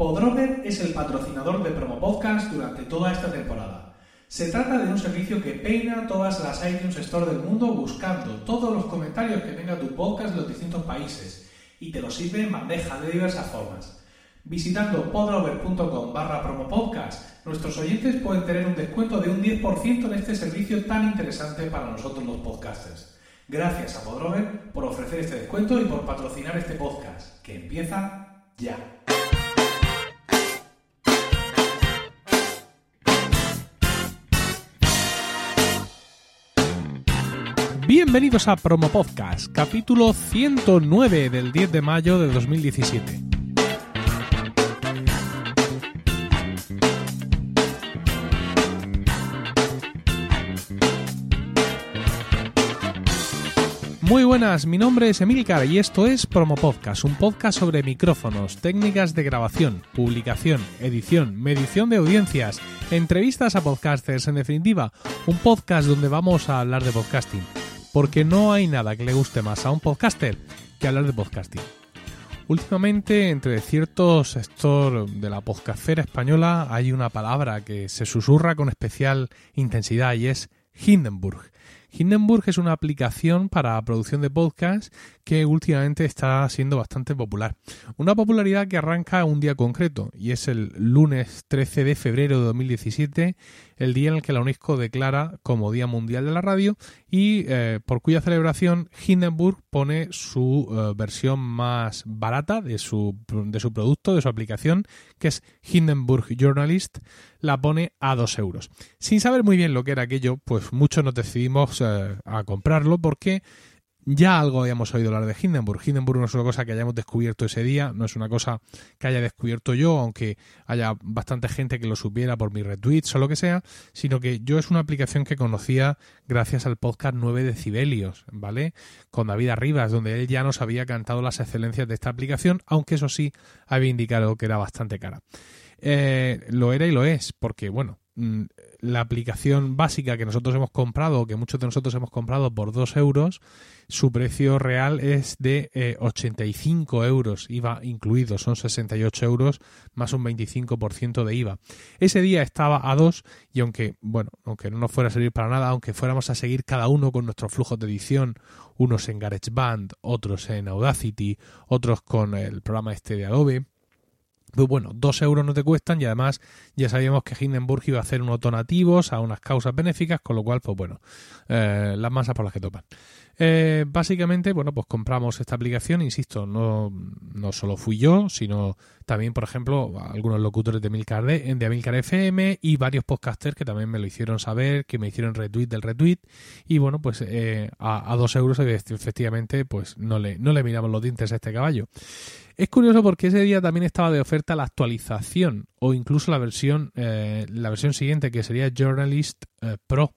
Podrover es el patrocinador de Promo Podcast durante toda esta temporada. Se trata de un servicio que peina todas las iTunes Store del mundo buscando todos los comentarios que tenga tu podcast de los distintos países y te lo sirve en bandeja de diversas formas. Visitando podrover.com barra promopodcast, nuestros oyentes pueden tener un descuento de un 10% en este servicio tan interesante para nosotros los podcasters. Gracias a Podrover por ofrecer este descuento y por patrocinar este podcast, que empieza ya. Bienvenidos a Promo Podcast, capítulo 109 del 10 de mayo de 2017. Muy buenas, mi nombre es Emilcar y esto es Promo Podcast, un podcast sobre micrófonos, técnicas de grabación, publicación, edición, medición de audiencias, entrevistas a podcasters, en definitiva, un podcast donde vamos a hablar de podcasting porque no hay nada que le guste más a un podcaster que hablar de podcasting. Últimamente, entre ciertos sectores de la podcastera española, hay una palabra que se susurra con especial intensidad y es Hindenburg. Hindenburg es una aplicación para producción de podcast que últimamente está siendo bastante popular. Una popularidad que arranca un día concreto y es el lunes 13 de febrero de 2017, el día en el que la UNESCO declara como Día Mundial de la Radio y eh, por cuya celebración Hindenburg pone su eh, versión más barata de su, de su producto, de su aplicación, que es Hindenburg Journalist, la pone a 2 euros. Sin saber muy bien lo que era aquello, pues muchos nos decidimos a comprarlo porque ya algo habíamos oído hablar de Hindenburg. Hindenburg no es una cosa que hayamos descubierto ese día, no es una cosa que haya descubierto yo, aunque haya bastante gente que lo supiera por mis retweets o lo que sea, sino que yo es una aplicación que conocía gracias al podcast 9 decibelios, ¿vale? Con David Arribas, donde él ya nos había cantado las excelencias de esta aplicación, aunque eso sí había indicado que era bastante cara. Eh, lo era y lo es, porque bueno, la aplicación básica que nosotros hemos comprado, que muchos de nosotros hemos comprado por 2 euros, su precio real es de eh, 85 euros, IVA incluido, son 68 euros más un 25% de IVA. Ese día estaba a 2 y aunque, bueno, aunque no nos fuera a servir para nada, aunque fuéramos a seguir cada uno con nuestros flujos de edición, unos en GarageBand, otros en Audacity, otros con el programa este de Adobe, pues bueno, dos euros no te cuestan y además ya sabíamos que Hindenburg iba a hacer unos donativos a unas causas benéficas, con lo cual, pues bueno, eh, las masas por las que topan. Eh, básicamente, bueno, pues compramos esta aplicación, insisto, no, no solo fui yo, sino también, por ejemplo, algunos locutores de Amilcar, de, de Amilcar FM y varios podcasters que también me lo hicieron saber, que me hicieron retweet del retweet. Y bueno, pues eh, a, a, dos euros efectivamente, pues no le, no le miramos los dientes a este caballo. Es curioso porque ese día también estaba de oferta la actualización o incluso la versión, eh, la versión siguiente que sería Journalist eh, Pro.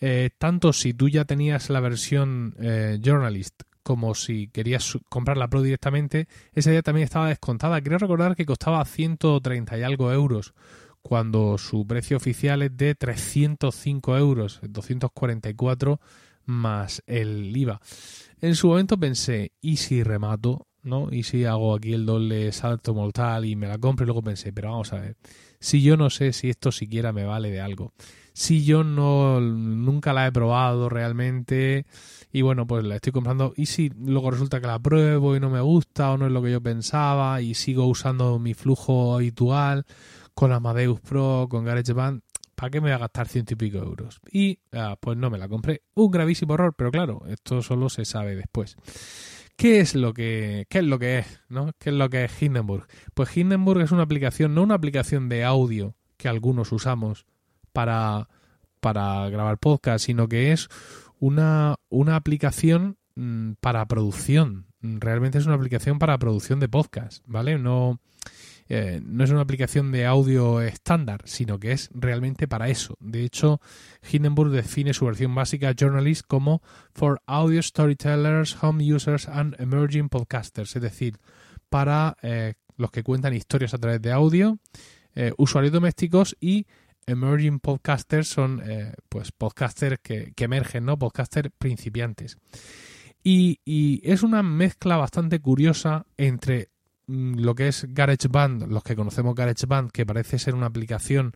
Eh, tanto si tú ya tenías la versión Journalist como si querías comprar la Pro directamente, ese día también estaba descontada. Quiero recordar que costaba 130 y algo euros cuando su precio oficial es de 305 euros, 244 más el IVA. En su momento pensé, ¿y si remato? ¿No? Y si hago aquí el doble salto mortal y me la compro y luego pensé, pero vamos a ver, si yo no sé si esto siquiera me vale de algo, si yo no nunca la he probado realmente y bueno, pues la estoy comprando y si luego resulta que la pruebo y no me gusta o no es lo que yo pensaba y sigo usando mi flujo habitual con Amadeus Pro, con GarageBand, ¿para qué me voy a gastar ciento y pico euros? Y ah, pues no me la compré. Un gravísimo error, pero claro, esto solo se sabe después. ¿Qué es lo que, qué es lo que es, ¿no? ¿Qué es lo que es Hindenburg? Pues Hindenburg es una aplicación, no una aplicación de audio que algunos usamos para, para grabar podcast, sino que es una, una aplicación mmm, para producción. Realmente es una aplicación para producción de podcast, ¿vale? No, eh, no es una aplicación de audio estándar, sino que es realmente para eso. De hecho, Hindenburg define su versión básica Journalist como For Audio Storytellers, Home Users and Emerging Podcasters, es decir, para eh, los que cuentan historias a través de audio, eh, usuarios domésticos y emerging podcasters son pues podcasters que, emergen, ¿no? Podcasters principiantes. Y, es una mezcla bastante curiosa entre lo que es GarageBand, los que conocemos GarageBand, que parece ser una aplicación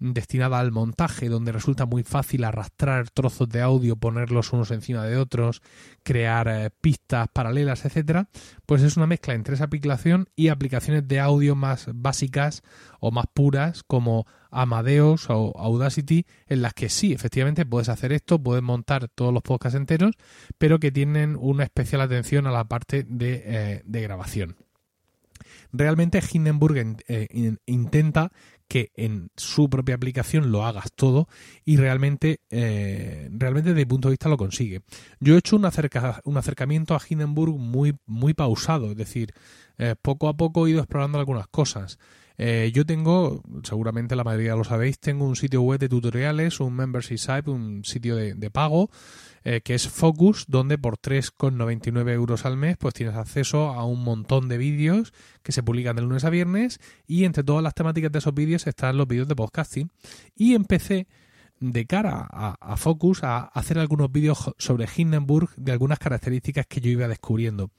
destinada al montaje, donde resulta muy fácil arrastrar trozos de audio, ponerlos unos encima de otros, crear eh, pistas paralelas, etcétera, pues es una mezcla entre esa aplicación y aplicaciones de audio más básicas o más puras como Amadeus o Audacity, en las que sí, efectivamente puedes hacer esto, puedes montar todos los podcasts enteros, pero que tienen una especial atención a la parte de, eh, grabación. Realmente Hindenburg eh, intenta que en su propia aplicación lo hagas todo y realmente, eh, realmente desde mi punto de vista lo consigue. Yo he hecho un, un acercamiento a Hindenburg muy, muy pausado, es decir, eh, poco a poco he ido explorando algunas cosas. Eh, yo tengo, seguramente la mayoría lo sabéis, tengo un sitio web de tutoriales, un membership site, un sitio de pago eh, que es Focus, donde por 3,99 euros al mes pues tienes acceso a un montón de vídeos que se publican de lunes a viernes y entre todas las temáticas de esos vídeos están los vídeos de podcasting. Y empecé de cara a, Focus a hacer algunos vídeos sobre Hindenburg de algunas características que yo iba descubriendo.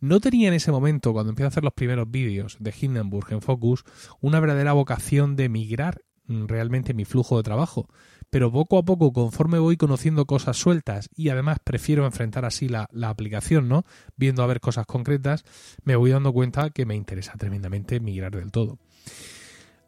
No tenía en ese momento, cuando empecé a hacer los primeros vídeos de Hindenburg en Focus, una verdadera vocación de migrar realmente mi flujo de trabajo pero poco a poco, conforme voy conociendo cosas sueltas y además prefiero enfrentar así la, aplicación, ¿no? Viendo a ver cosas concretas, me voy dando cuenta que me interesa tremendamente migrar del todo.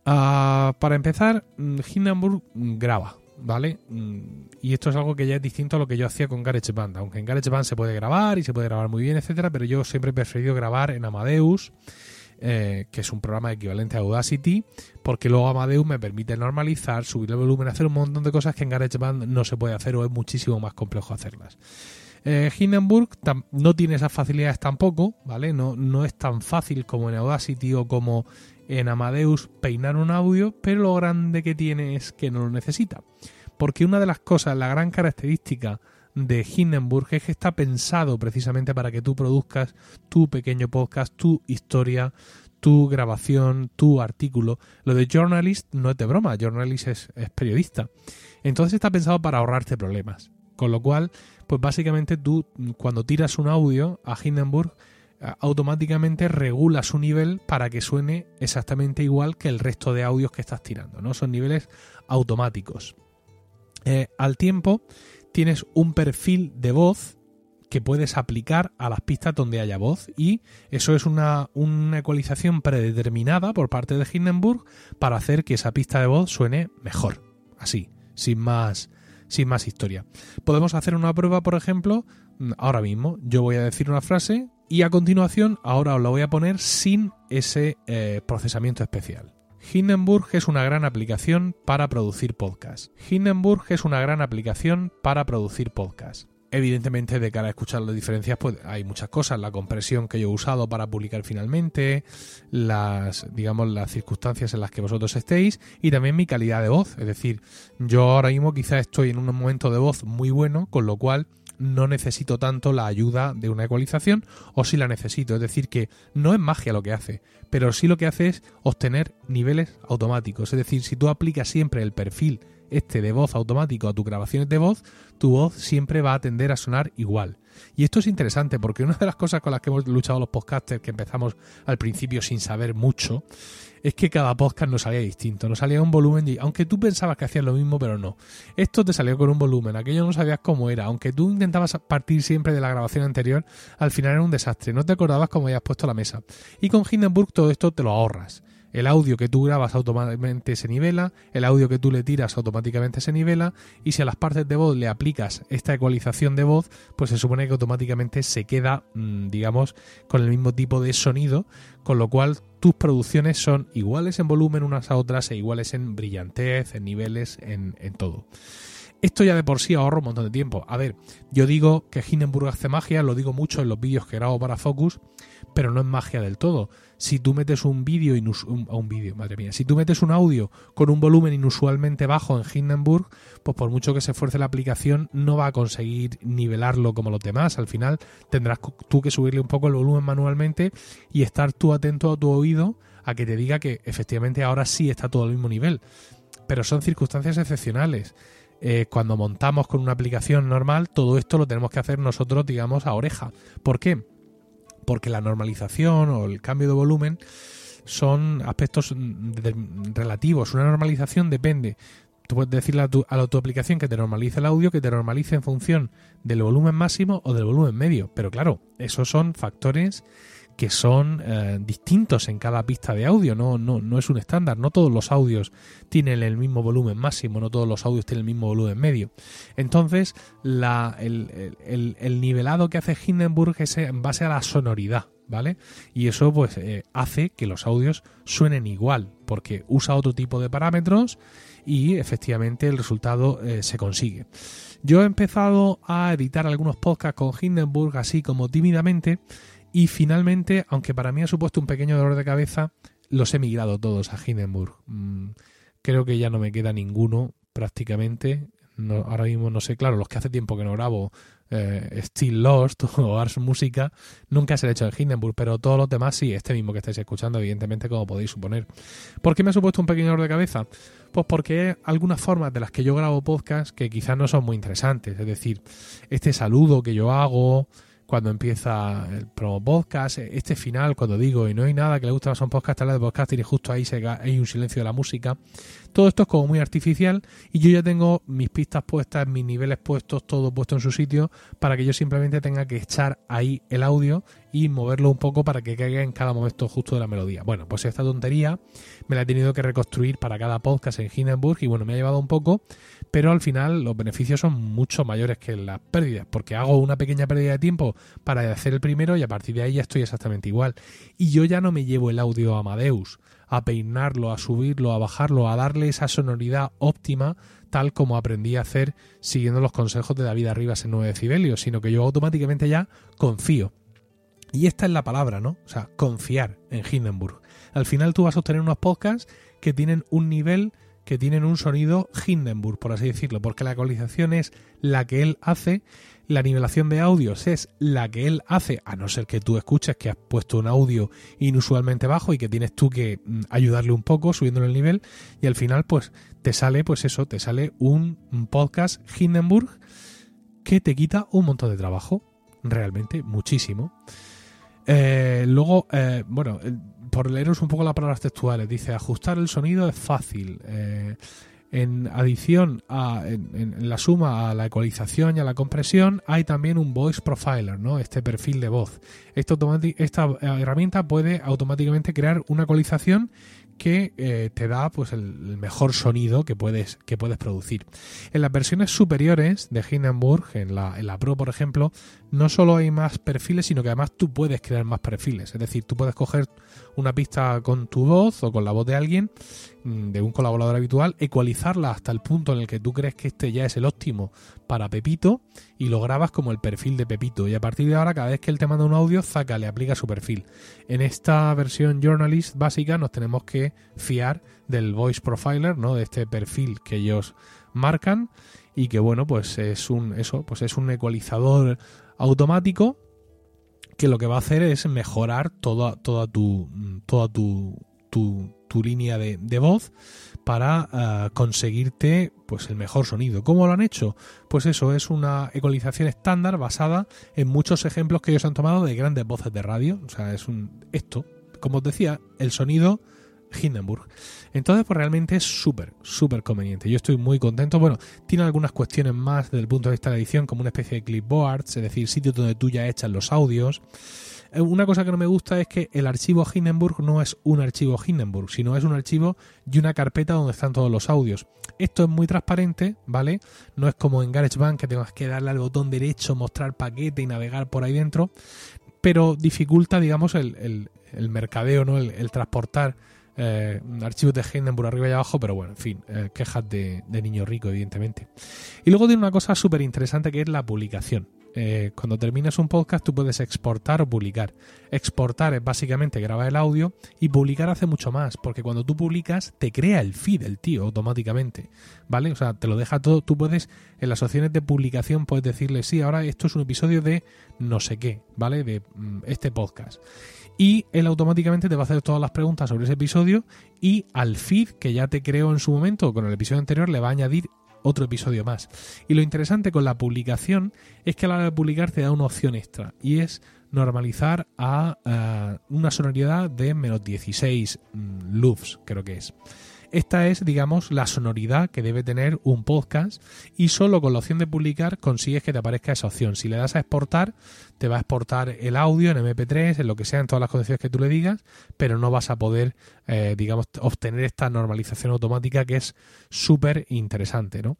Ah, para empezar, mm, Hindenburg graba, ¿vale? Mm, y esto es algo que ya es distinto a lo que yo hacía con GarageBand. Aunque en GarageBand se puede grabar y se puede grabar muy bien, etcétera, pero yo siempre he preferido grabar en Amadeus eh, que es un programa equivalente a Audacity, porque luego Amadeus me permite normalizar, subir el volumen, hacer un montón de cosas que en GarageBand no se puede hacer o es muchísimo más complejo hacerlas. Eh, Hindenburg no tiene esas facilidades tampoco, ¿vale? No, no es tan fácil como en Audacity o como en Amadeus peinar un audio, pero lo grande que tiene es que no lo necesita. Porque una de las cosas, la gran característica de Hindenburg es que está pensado precisamente para que tú produzcas tu pequeño podcast, tu historia, tu grabación, tu artículo. Lo de journalist no es de broma, journalist es, periodista. Entonces está pensado para ahorrarte problemas. Con lo cual, pues básicamente tú cuando tiras un audio a Hindenburg, eh, automáticamente regula su nivel para que suene exactamente igual que el resto de audios que estás tirando, ¿no? Son niveles automáticos. Eh, al tiempo, tienes un perfil de voz que puedes aplicar a las pistas donde haya voz y eso es una, ecualización predeterminada por parte de Hindenburg para hacer que esa pista de voz suene mejor, así, sin más, sin más historia. Podemos hacer una prueba, por ejemplo, ahora mismo yo voy a decir una frase y a continuación ahora os la voy a poner sin ese eh, procesamiento especial. Hindenburg es una gran aplicación para producir podcast. Hindenburg es una gran aplicación para producir podcast. Evidentemente, de cara a escuchar las diferencias, pues hay muchas cosas. La compresión que yo he usado para publicar finalmente, las, digamos, las circunstancias en las que vosotros estéis y también mi calidad de voz. Es decir, yo ahora mismo quizá estoy en un momento de voz muy bueno, con lo cual no necesito tanto la ayuda de una ecualización o si la necesito. Es decir, que no es magia lo que hace, pero sí lo que hace es obtener niveles automáticos. Es decir, si tú aplicas siempre el perfil este de voz automático a tus grabaciones de voz, tu voz siempre va a tender a sonar igual. Y esto es interesante porque una de las cosas con las que hemos luchado los podcasters, que empezamos al principio sin saber mucho, es que cada podcast nos salía distinto, nos salía un volumen, y, aunque tú pensabas que hacías lo mismo, pero no. Esto te salió con un volumen, aquello no sabías cómo era, aunque tú intentabas partir siempre de la grabación anterior, al final era un desastre, no te acordabas cómo habías puesto la mesa. Y con Hindenburg todo esto te lo ahorras. El audio que tú grabas automáticamente se nivela, el audio que tú le tiras automáticamente se nivela y si a las partes de voz le aplicas esta ecualización de voz, pues se supone que automáticamente se queda, mm, digamos, con el mismo tipo de sonido, con lo cual tus producciones son iguales en volumen unas a otras e iguales en brillantez, en niveles, en, en todo. Esto ya de por sí ahorra un montón de tiempo. A ver, yo digo que Hindenburg hace magia, lo digo mucho en los vídeos que grabo para Focus, pero no es magia del todo. Si tú metes un vídeo, un, un vídeo, madre mía, si tú metes un audio con un volumen inusualmente bajo en Hindenburg, pues por mucho que se esfuerce la aplicación, no va a conseguir nivelarlo como los demás. Al final tendrás tú que subirle un poco el volumen manualmente y estar tú atento a tu oído a que te diga que efectivamente ahora sí está todo al mismo nivel. Pero son circunstancias excepcionales. Eh, cuando montamos con una aplicación normal, todo esto lo tenemos que hacer nosotros, digamos, a oreja. ¿Por qué? porque la normalización o el cambio de volumen son aspectos relativos. Una normalización depende. Tú puedes decirle a tu, a tu aplicación que te normalice el audio, que te normalice en función del volumen máximo o del volumen medio. Pero claro, esos son factores que son eh, distintos en cada pista de audio, no, no, no es un estándar, no todos los audios tienen el mismo volumen máximo, no todos los audios tienen el mismo volumen medio. Entonces, el, nivelado que hace Hindenburg es en base a la sonoridad, ¿vale? Y eso pues eh, hace que los audios suenen igual, porque usa otro tipo de parámetros y efectivamente el resultado eh, se consigue. Yo he empezado a editar algunos podcasts con Hindenburg así como tímidamente, y finalmente, aunque para mí ha supuesto un pequeño dolor de cabeza, los he migrado todos a Hindenburg. Mm, creo que ya no me queda ninguno prácticamente. No, ahora mismo no sé, claro, los que hace tiempo que no grabo eh, Still Lost o Ars Música, nunca se ha hecho en Hindenburg, pero todos los demás sí, este mismo que estáis escuchando, evidentemente, como podéis suponer. ¿Por qué me ha supuesto un pequeño dolor de cabeza? Pues porque algunas formas de las que yo grabo podcast que quizás no son muy interesantes. Es decir, este saludo que yo hago, cuando empieza el promo podcast, este final, cuando digo y no hay nada que le guste más a un podcast, de podcast y justo ahí se, hay un silencio de la música. Todo esto es como muy artificial y yo ya tengo mis pistas puestas, mis niveles puestos, todo puesto en su sitio para que yo simplemente tenga que echar ahí el audio y moverlo un poco para que caiga en cada momento justo de la melodía. Bueno, pues esta tontería me la he tenido que reconstruir para cada podcast en Hindenburg y bueno, me ha llevado un poco, pero al final los beneficios son mucho mayores que las pérdidas, porque hago una pequeña pérdida de tiempo para hacer el primero y a partir de ahí ya estoy exactamente igual. Y yo ya no me llevo el audio a Amadeus, a peinarlo, a subirlo, a bajarlo, a darle esa sonoridad óptima tal como aprendí a hacer siguiendo los consejos de David Arribas en 9 decibelios, sino que yo automáticamente ya confío y esta es la palabra, ¿no? O sea, confiar en Hindenburg. Al final tú vas a obtener unos podcasts que tienen un nivel, que tienen un sonido Hindenburg, por así decirlo, porque la ecualización es la que él hace, la nivelación de audios es la que él hace, a no ser que tú escuches que has puesto un audio inusualmente bajo y que tienes tú que mm, ayudarle un poco subiéndole el nivel y al final pues te sale pues eso, te sale un podcast Hindenburg que te quita un montón de trabajo, realmente muchísimo. Eh, luego, eh, bueno, por leeros un poco las palabras textuales, dice ajustar el sonido es fácil. Eh, en adición a en, la suma a la ecualización y a la compresión, hay también un voice profiler, ¿no? Este perfil de voz. esta herramienta puede automáticamente crear una ecualización que eh, te da pues el, mejor sonido que puedes, que puedes producir. En las versiones superiores de Hindenburg, en la, en la Pro por ejemplo, no solo hay más perfiles, sino que además tú puedes crear más perfiles. Es decir, tú puedes coger una pista con tu voz o con la voz de alguien, mm, de un colaborador habitual, ecualizarla hasta el punto en el que tú crees que este ya es el óptimo para Pepito y lo grabas como el perfil de Pepito. Y a partir de ahora, cada vez que él te manda un audio, Zaka le aplica su perfil. En esta versión Journalist básica nos tenemos que fiar del Voice Profiler, ¿no? De este perfil que ellos marcan y que bueno, pues es un eso, pues es un ecualizador automático que lo que va a hacer es mejorar toda, toda tu toda tu, tu, línea de, voz para eh, conseguirte pues el mejor sonido. ¿Cómo lo han hecho? Pues eso es una ecualización estándar basada en muchos ejemplos que ellos han tomado de grandes voces de radio. O sea, es un esto, como os decía, el sonido Hindenburg. Entonces, pues realmente es súper, súper conveniente. Yo estoy muy contento. Bueno, tiene algunas cuestiones más desde el punto de vista de edición, como una especie de clipboards, es decir, sitios donde tú ya echas los audios. Eh, una cosa que no me gusta es que el archivo Hindenburg no es un archivo Hindenburg, sino es un archivo y una carpeta donde están todos los audios. Esto es muy transparente, ¿vale? No es como en GarageBand que tengas que darle al botón derecho, mostrar paquete y navegar por ahí dentro, pero dificulta, digamos, el, mercadeo, ¿no? el transportar eh, archivos de Hindenburg arriba y abajo, pero bueno, en fin, eh, quejas de, niño rico, evidentemente. Y luego tiene una cosa súper interesante que es la publicación. Eh, cuando terminas un podcast tú puedes exportar o publicar. Exportar es básicamente grabar el audio y publicar hace mucho más, porque cuando tú publicas te crea el feed el tío automáticamente, ¿vale? O sea, te lo deja todo, tú puedes en las opciones de publicación puedes decirle, sí, ahora esto es un episodio de no sé qué, ¿vale? De mm, este podcast y él automáticamente te va a hacer todas las preguntas sobre ese episodio y al feed que ya te creó en su momento con el episodio anterior le va a añadir otro episodio más. Y lo interesante con la publicación es que a la hora de publicar te da una opción extra y es normalizar a eh, una sonoridad de menos 16 mm, loops, creo que es. Esta es, digamos, la sonoridad que debe tener un podcast y solo con la opción de publicar consigues que te aparezca esa opción. Si le das a exportar, te va a exportar el audio en MP3, en lo que sea, en todas las condiciones que tú le digas, pero no vas a poder, eh, digamos, obtener esta normalización automática que es súper interesante, ¿no?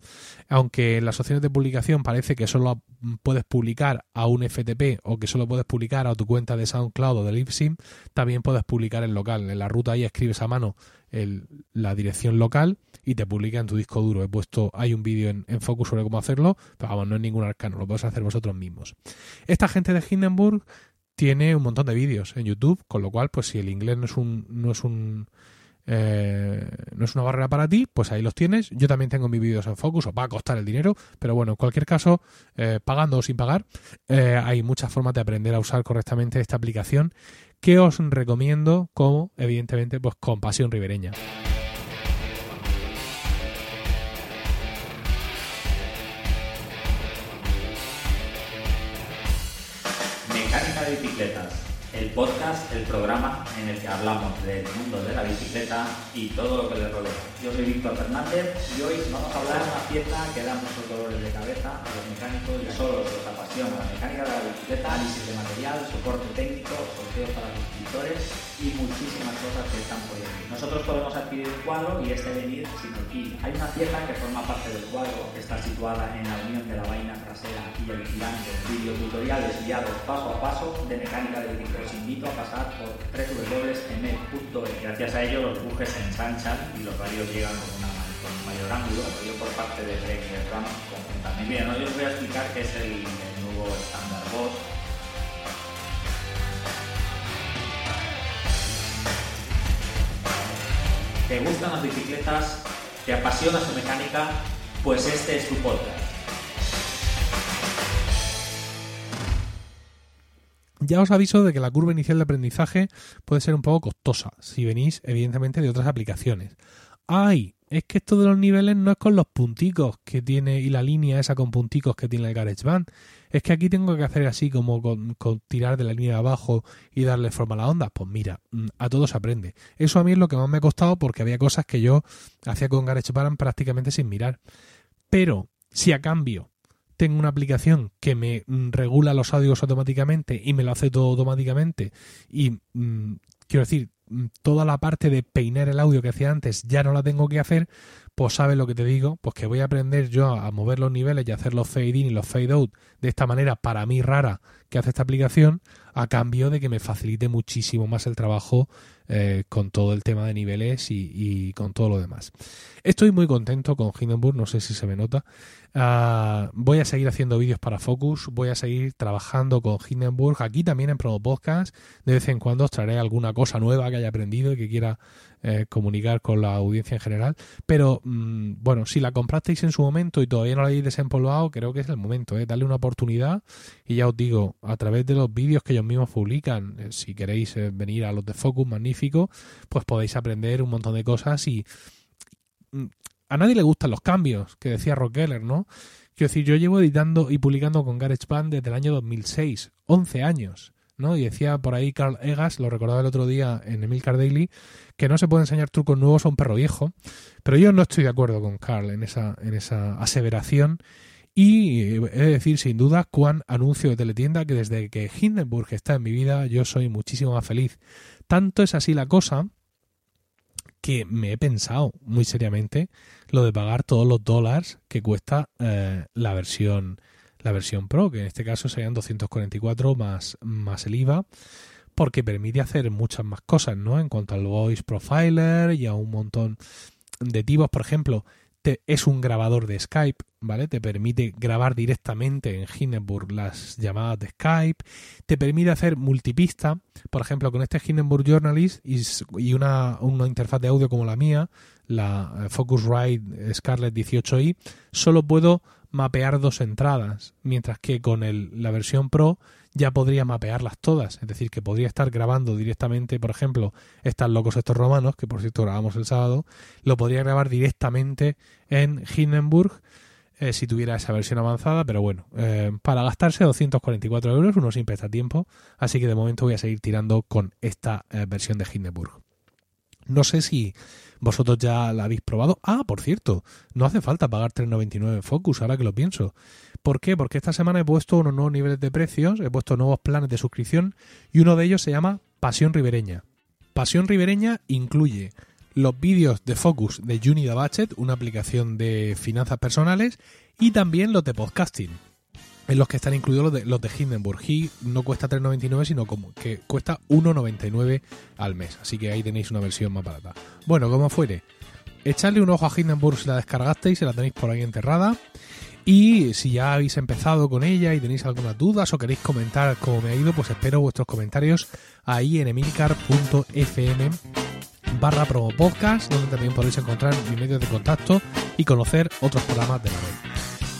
Aunque en las opciones de publicación parece que solo puedes publicar a un FTP o que solo puedes publicar a tu cuenta de SoundCloud o de Libsyn, también puedes publicar en local. En la ruta ahí escribes a mano la dirección local y te publica en tu disco duro. He puesto, hay un vídeo en, Focus sobre cómo hacerlo, pero vamos, no es ningún arcano, lo podéis hacer vosotros mismos. Esta gente de Hindenburg tiene un montón de vídeos en YouTube, con lo cual, pues si el inglés no es un, no es un eh, no es una barrera para ti, pues ahí los tienes. Yo también tengo mis vídeos en Focus, os va a costar el dinero, pero bueno, en cualquier caso, eh, pagando o sin pagar, eh, hay muchas formas de aprender a usar correctamente esta aplicación que os recomiendo como, evidentemente, pues con pasión ribereña. El podcast, el programa en el que hablamos del mundo de la bicicleta y todo lo que le rodea. Yo soy Víctor Fernández y hoy vamos a hablar de una pieza que da muchos dolores de cabeza a los mecánicos y solo los apasiona la mecánica de la bicicleta, análisis de material, soporte técnico, sorteo para suscriptores y muchísimas cosas que están por venir. Nosotros podemos adquirir un cuadro y este venir sin alquiler. Hay una pieza que forma parte del cuadro que está situada en la unión de la vaina trasera y el girante. Videotutoriales guiados paso a paso de mecánica de bicicleta os invito a pasar por www.m.e. Gracias a ello los bujes se ensanchan y los radios llegan con, un mayor ángulo, yo por parte de Break y Ram conjuntamente. Bien, hoy os voy a explicar qué es el, nuevo estándar Boss. ¿Te gustan las bicicletas? ¿Te apasiona su mecánica? Pues este es tu podcast. Ya os aviso de que la curva inicial de aprendizaje puede ser un poco costosa si venís, evidentemente, de otras aplicaciones. ¡Ay! Es que esto de los niveles no es con los punticos que tiene y la línea esa con punticos que tiene el GarageBand. Es que aquí tengo que hacer así como con, tirar de la línea de abajo y darle forma a la onda. Pues mira, mm, a todos se aprende. Eso a mí es lo que más me ha costado porque había cosas que yo hacía con GarageBand prácticamente sin mirar. Pero si a cambio tengo una aplicación que me mm, regula los audios automáticamente y me lo hace todo automáticamente y mm, quiero decir toda la parte de peinar el audio que hacía antes ya no la tengo que hacer pues sabes lo que te digo pues que voy a aprender yo a mover los niveles y hacer los fade in y los fade out de esta manera para mí rara que hace esta aplicación a cambio de que me facilite muchísimo más el trabajo eh, con todo el tema de niveles y, con todo lo demás. Estoy muy contento con Hindenburg, no sé si se me nota. Ah, voy a seguir haciendo vídeos para Focus, voy a seguir trabajando con Hindenburg aquí también en Promo Podcast. De vez en cuando os traeré alguna cosa nueva que haya aprendido y que quiera eh, comunicar con la audiencia en general. Pero mm, bueno, si la comprasteis en su momento y todavía no la habéis desempolvado, creo que es el momento, ¿eh? darle una oportunidad. Y ya os digo, a través de los vídeos que ellos mismos publican, eh, si queréis venir a los de Focus, magnífico pues podéis aprender un montón de cosas y mm, a nadie le gustan los cambios, que decía Rockeller, ¿no? Quiero decir, yo llevo editando y publicando con GarageBand desde el año 2006, 11 años, ¿no? Y decía por ahí Carl Egas, lo recordaba el otro día en Emilcar Daily, que no se puede enseñar trucos nuevos a un perro viejo, pero yo no estoy de acuerdo con Carl en esa, en esa aseveración y he de decir sin duda cuán anuncio de teletienda que desde que Hindenburg está en mi vida yo soy muchísimo más feliz. Tanto es así la cosa que me he pensado muy seriamente lo de pagar todos los dólares que cuesta eh, la versión la versión Pro, que en este caso serían 244 más, más el IVA, porque permite hacer muchas más cosas, ¿no? En cuanto al Voice Profiler y a un montón de tipos, por ejemplo, es un grabador de Skype, ¿vale? Te permite grabar directamente en Hindenburg las llamadas de Skype, te permite hacer multipista, por ejemplo, con este Hindenburg Journalist y una, una interfaz de audio como la mía, la eh, Focusrite Scarlett 18i, solo puedo mapear dos entradas, mientras que con el, la versión Pro ya podría mapearlas todas, es decir, que podría estar grabando directamente, por ejemplo, estas locos estos romanos, que por cierto grabamos el sábado, lo podría grabar directamente en Hindenburg eh, si tuviera esa versión avanzada, pero bueno, eh, para gastarse 244 euros uno siempre está a tiempo, así que de momento voy a seguir tirando con esta eh, versión de Hindenburg. No sé si vosotros ya la habéis probado. Ah, por cierto, no hace falta pagar 3,99 Focus, ahora que lo pienso. ¿Por qué? Porque esta semana he puesto unos nuevos niveles de precios, he puesto nuevos planes de suscripción y uno de ellos se llama Pasión Ribereña. Pasión Ribereña incluye los vídeos de Focus de Unida Budget, una aplicación de finanzas personales, y también los de podcasting, en los que están incluidos los de, los de Hindenburg. Y no cuesta 3,99, sino como que cuesta 1,99 al mes. Así que ahí tenéis una versión más barata. Bueno, como fuere, echadle un ojo a Hindenburg si la descargasteis, se la tenéis por ahí enterrada. Y si ya habéis empezado con ella y tenéis algunas dudas o queréis comentar cómo me ha ido, pues espero vuestros comentarios ahí en emilcar.fm barra promo podcast, donde también podéis encontrar mis medios de contacto y conocer otros programas de la red.